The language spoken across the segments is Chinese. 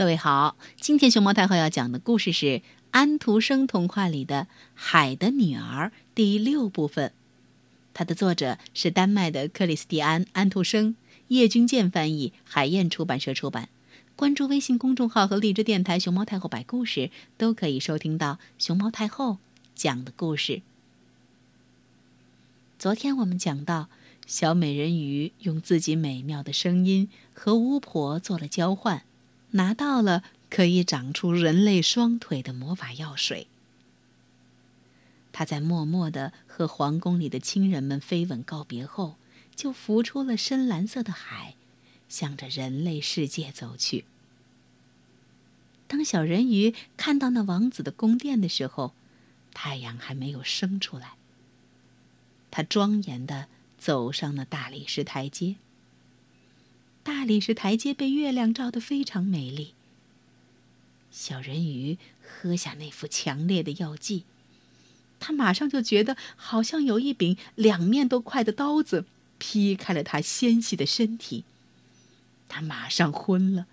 各位好，今天熊猫太后要讲的故事是安徒生童话里的《海的女儿》第六部分。它的作者是丹麦的克里斯蒂安·安徒生，叶君健翻译，海燕出版社出版。关注微信公众号和荔枝电台“熊猫太后摆故事”，都可以收听到熊猫太后讲的故事。昨天我们讲到，小美人鱼用自己美妙的声音和巫婆做了交换。拿到了可以长出人类双腿的魔法药水。他在默默的和皇宫里的亲人们飞吻告别后，就浮出了深蓝色的海，向着人类世界走去。当小人鱼看到那王子的宫殿的时候，太阳还没有升出来。他庄严地走上了大理石台阶。大理石台阶被月亮照得非常美丽。小人鱼喝下那副强烈的药剂，他马上就觉得好像有一柄两面都快的刀子劈开了他纤细的身体。他马上昏了，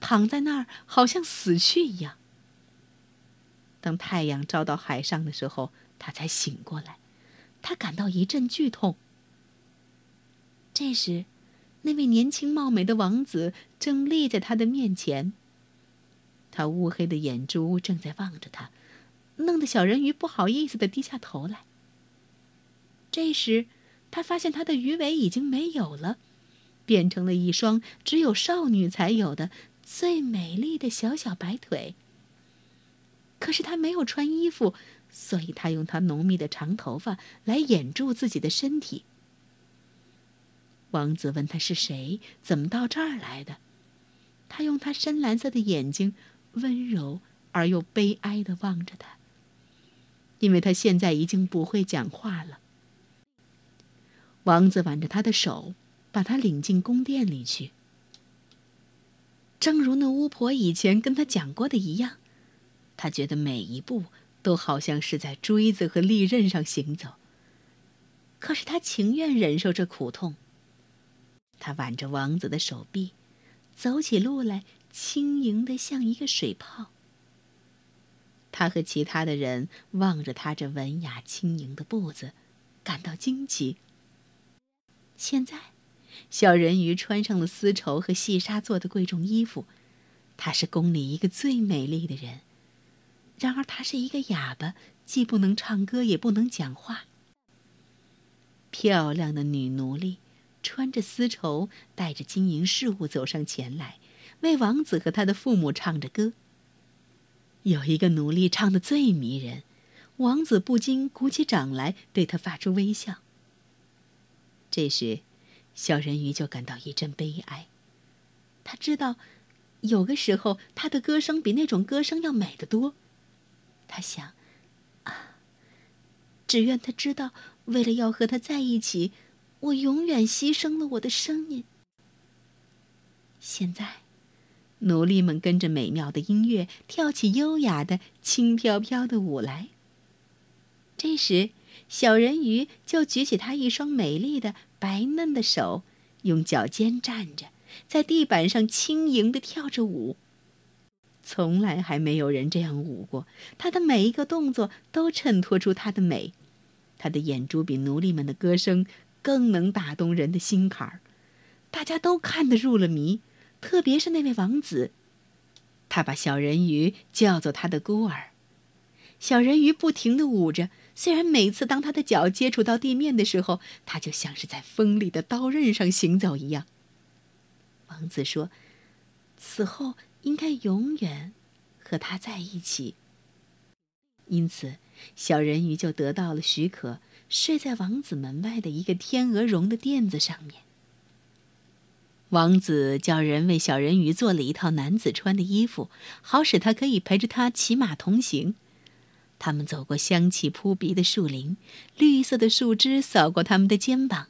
躺在那儿好像死去一样。等太阳照到海上的时候，他才醒过来，他感到一阵剧痛。这时。那位年轻貌美的王子正立在他的面前。他乌黑的眼珠正在望着他，弄得小人鱼不好意思的低下头来。这时，他发现他的鱼尾已经没有了，变成了一双只有少女才有的最美丽的小小白腿。可是他没有穿衣服，所以他用他浓密的长头发来掩住自己的身体。王子问他是谁，怎么到这儿来的？他用他深蓝色的眼睛，温柔而又悲哀地望着他，因为他现在已经不会讲话了。王子挽着他的手，把他领进宫殿里去。正如那巫婆以前跟他讲过的一样，他觉得每一步都好像是在锥子和利刃上行走。可是他情愿忍受这苦痛。他挽着王子的手臂，走起路来轻盈的像一个水泡。他和其他的人望着他这文雅轻盈的步子，感到惊奇。现在，小人鱼穿上了丝绸和细纱做的贵重衣服，他是宫里一个最美丽的人。然而，他是一个哑巴，既不能唱歌，也不能讲话。漂亮的女奴隶。穿着丝绸，带着金银饰物走上前来，为王子和他的父母唱着歌。有一个奴隶唱的最迷人，王子不禁鼓起掌来，对他发出微笑。这时，小人鱼就感到一阵悲哀。他知道，有个时候他的歌声比那种歌声要美得多。他想，啊，只愿他知道，为了要和他在一起。我永远牺牲了我的声音。现在，奴隶们跟着美妙的音乐跳起优雅的、轻飘飘的舞来。这时，小人鱼就举起他一双美丽的、白嫩的手，用脚尖站着，在地板上轻盈地跳着舞。从来还没有人这样舞过。他的每一个动作都衬托出他的美。他的眼珠比奴隶们的歌声。更能打动人的心坎儿，大家都看得入了迷，特别是那位王子，他把小人鱼叫做他的孤儿。小人鱼不停地舞着，虽然每次当他的脚接触到地面的时候，他就像是在锋利的刀刃上行走一样。王子说：“此后应该永远和他在一起。”因此，小人鱼就得到了许可。睡在王子门外的一个天鹅绒的垫子上面。王子叫人为小人鱼做了一套男子穿的衣服，好使他可以陪着他骑马同行。他们走过香气扑鼻的树林，绿色的树枝扫过他们的肩膀，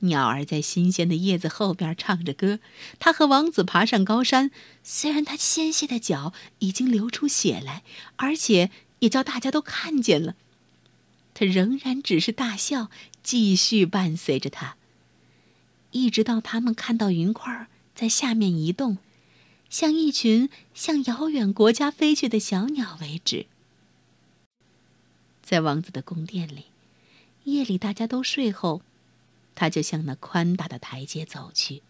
鸟儿在新鲜的叶子后边唱着歌。他和王子爬上高山，虽然他纤细的脚已经流出血来，而且也叫大家都看见了。他仍然只是大笑，继续伴随着他，一直到他们看到云块在下面移动，像一群向遥远国家飞去的小鸟为止。在王子的宫殿里，夜里大家都睡后，他就向那宽大的台阶走去。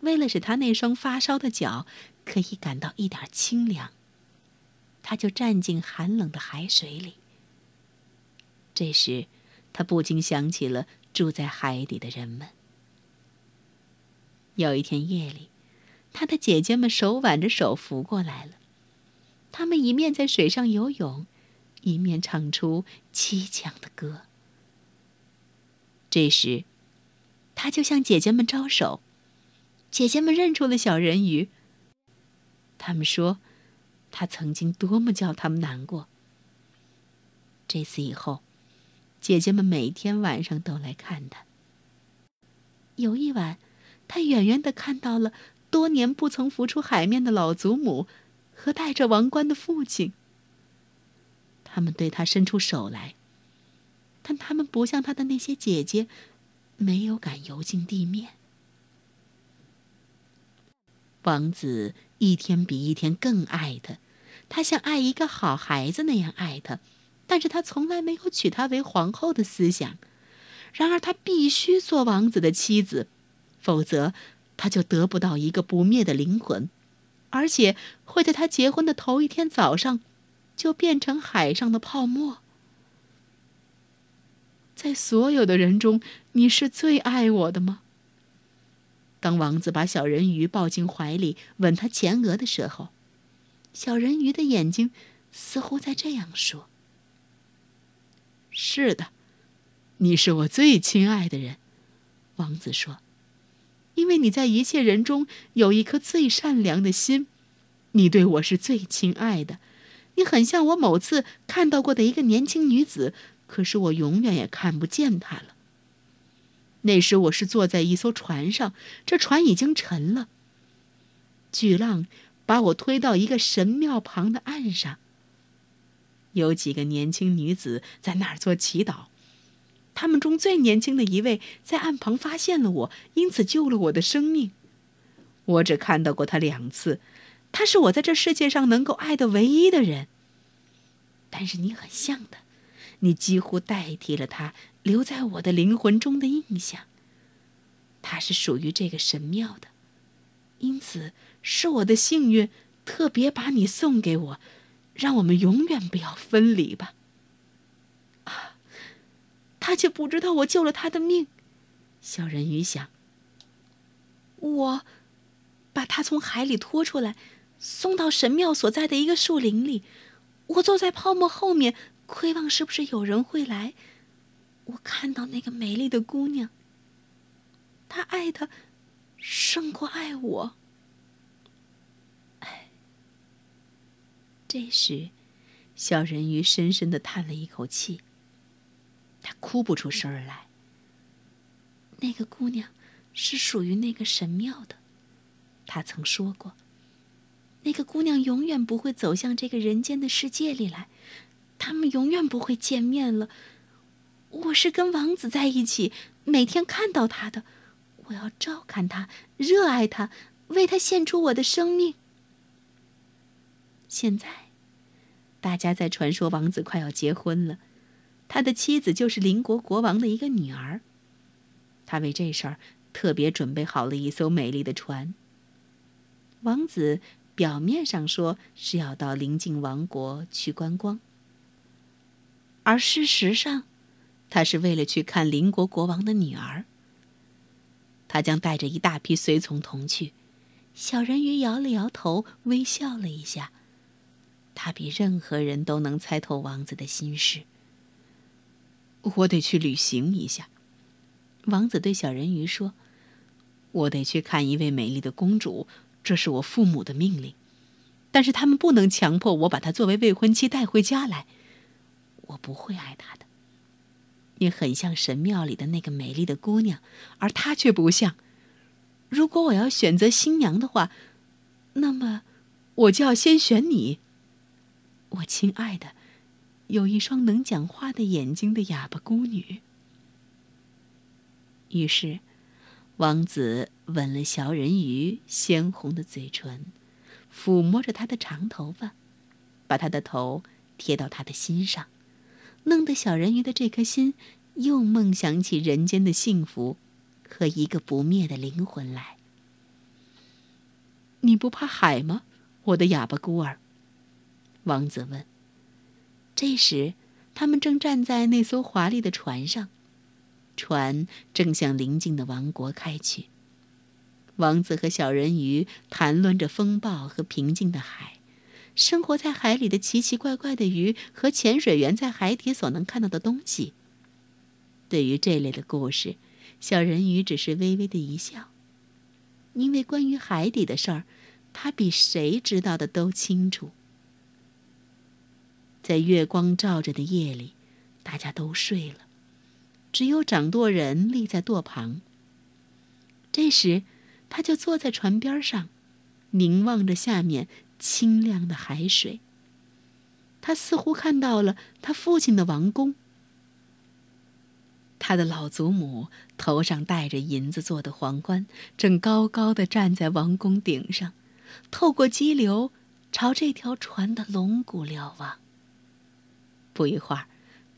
为了使他那双发烧的脚可以感到一点清凉，他就站进寒冷的海水里。这时，他不禁想起了住在海底的人们。有一天夜里，他的姐姐们手挽着手浮过来了，他们一面在水上游泳，一面唱出凄强的歌。这时，他就向姐姐们招手，姐姐们认出了小人鱼。他们说，他曾经多么叫他们难过。这次以后，姐姐们每天晚上都来看他。有一晚。他远远的看到了多年不曾浮出海面的老祖母和戴着王冠的父亲。他们对他伸出手来，但他们不像他的那些姐姐，没有敢游进地面。王子一天比一天更爱她，他像爱一个好孩子那样爱她，但是他从来没有娶她为皇后的思想。然而，他必须做王子的妻子。否则，他就得不到一个不灭的灵魂，而且会在他结婚的头一天早上，就变成海上的泡沫。在所有的人中，你是最爱我的吗？当王子把小人鱼抱进怀里，吻他前额的时候，小人鱼的眼睛似乎在这样说：“是的，你是我最亲爱的人。”王子说。因为你在一切人中有一颗最善良的心，你对我是最亲爱的。你很像我某次看到过的一个年轻女子，可是我永远也看不见她了。那时我是坐在一艘船上，这船已经沉了。巨浪把我推到一个神庙旁的岸上。有几个年轻女子在那儿做祈祷。他们中最年轻的一位在岸旁发现了我，因此救了我的生命。我只看到过他两次，他是我在这世界上能够爱的唯一的人。但是你很像他，你几乎代替了他留在我的灵魂中的印象。他是属于这个神庙的，因此是我的幸运，特别把你送给我，让我们永远不要分离吧。啊他却不知道我救了他的命，小人鱼想。我把他从海里拖出来，送到神庙所在的一个树林里。我坐在泡沫后面，窥望是不是有人会来。我看到那个美丽的姑娘。他爱他，胜过爱我。这时，小人鱼深深的叹了一口气。他哭不出声儿来。那个姑娘是属于那个神庙的，他曾说过。那个姑娘永远不会走向这个人间的世界里来，他们永远不会见面了。我是跟王子在一起，每天看到他的，我要照看他，热爱他，为他献出我的生命。现在，大家在传说王子快要结婚了。他的妻子就是邻国国王的一个女儿。他为这事儿特别准备好了一艘美丽的船。王子表面上说是要到邻近王国去观光，而事实上，他是为了去看邻国国王的女儿。他将带着一大批随从同去。小人鱼摇了摇头，微笑了一下。他比任何人都能猜透王子的心事。我得去旅行一下，王子对小人鱼说：“我得去看一位美丽的公主，这是我父母的命令。但是他们不能强迫我把她作为未婚妻带回家来。我不会爱她的。你很像神庙里的那个美丽的姑娘，而她却不像。如果我要选择新娘的话，那么我就要先选你，我亲爱的。”有一双能讲话的眼睛的哑巴孤女。于是，王子吻了小人鱼鲜红的嘴唇，抚摸着她的长头发，把她的头贴到他的心上，弄得小人鱼的这颗心又梦想起人间的幸福和一个不灭的灵魂来。你不怕海吗，我的哑巴孤儿？王子问。这时，他们正站在那艘华丽的船上，船正向邻近的王国开去。王子和小人鱼谈论着风暴和平静的海，生活在海里的奇奇怪怪的鱼和潜水员在海底所能看到的东西。对于这类的故事，小人鱼只是微微的一笑，因为关于海底的事儿，他比谁知道的都清楚。在月光照着的夜里，大家都睡了，只有掌舵人立在舵旁。这时，他就坐在船边上，凝望着下面清亮的海水。他似乎看到了他父亲的王宫，他的老祖母头上戴着银子做的皇冠，正高高的站在王宫顶上，透过激流朝这条船的龙骨瞭望。不一会儿，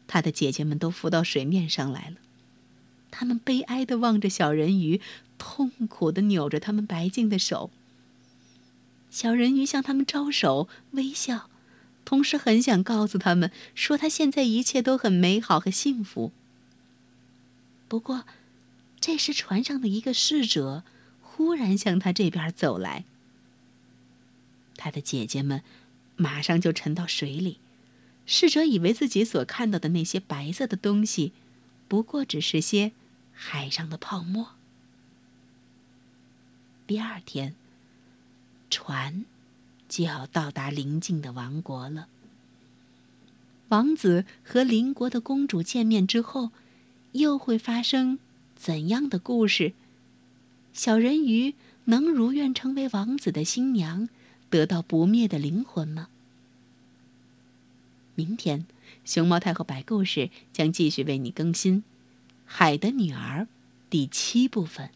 他的姐姐们都浮到水面上来了。他们悲哀地望着小人鱼，痛苦地扭着他们白净的手。小人鱼向他们招手微笑，同时很想告诉他们说他现在一切都很美好和幸福。不过，这时船上的一个侍者忽然向他这边走来。他的姐姐们马上就沉到水里。侍者以为自己所看到的那些白色的东西，不过只是些海上的泡沫。第二天，船就要到达邻近的王国了。王子和邻国的公主见面之后，又会发生怎样的故事？小人鱼能如愿成为王子的新娘，得到不灭的灵魂吗？明天，熊猫太后白故事将继续为你更新《海的女儿》第七部分。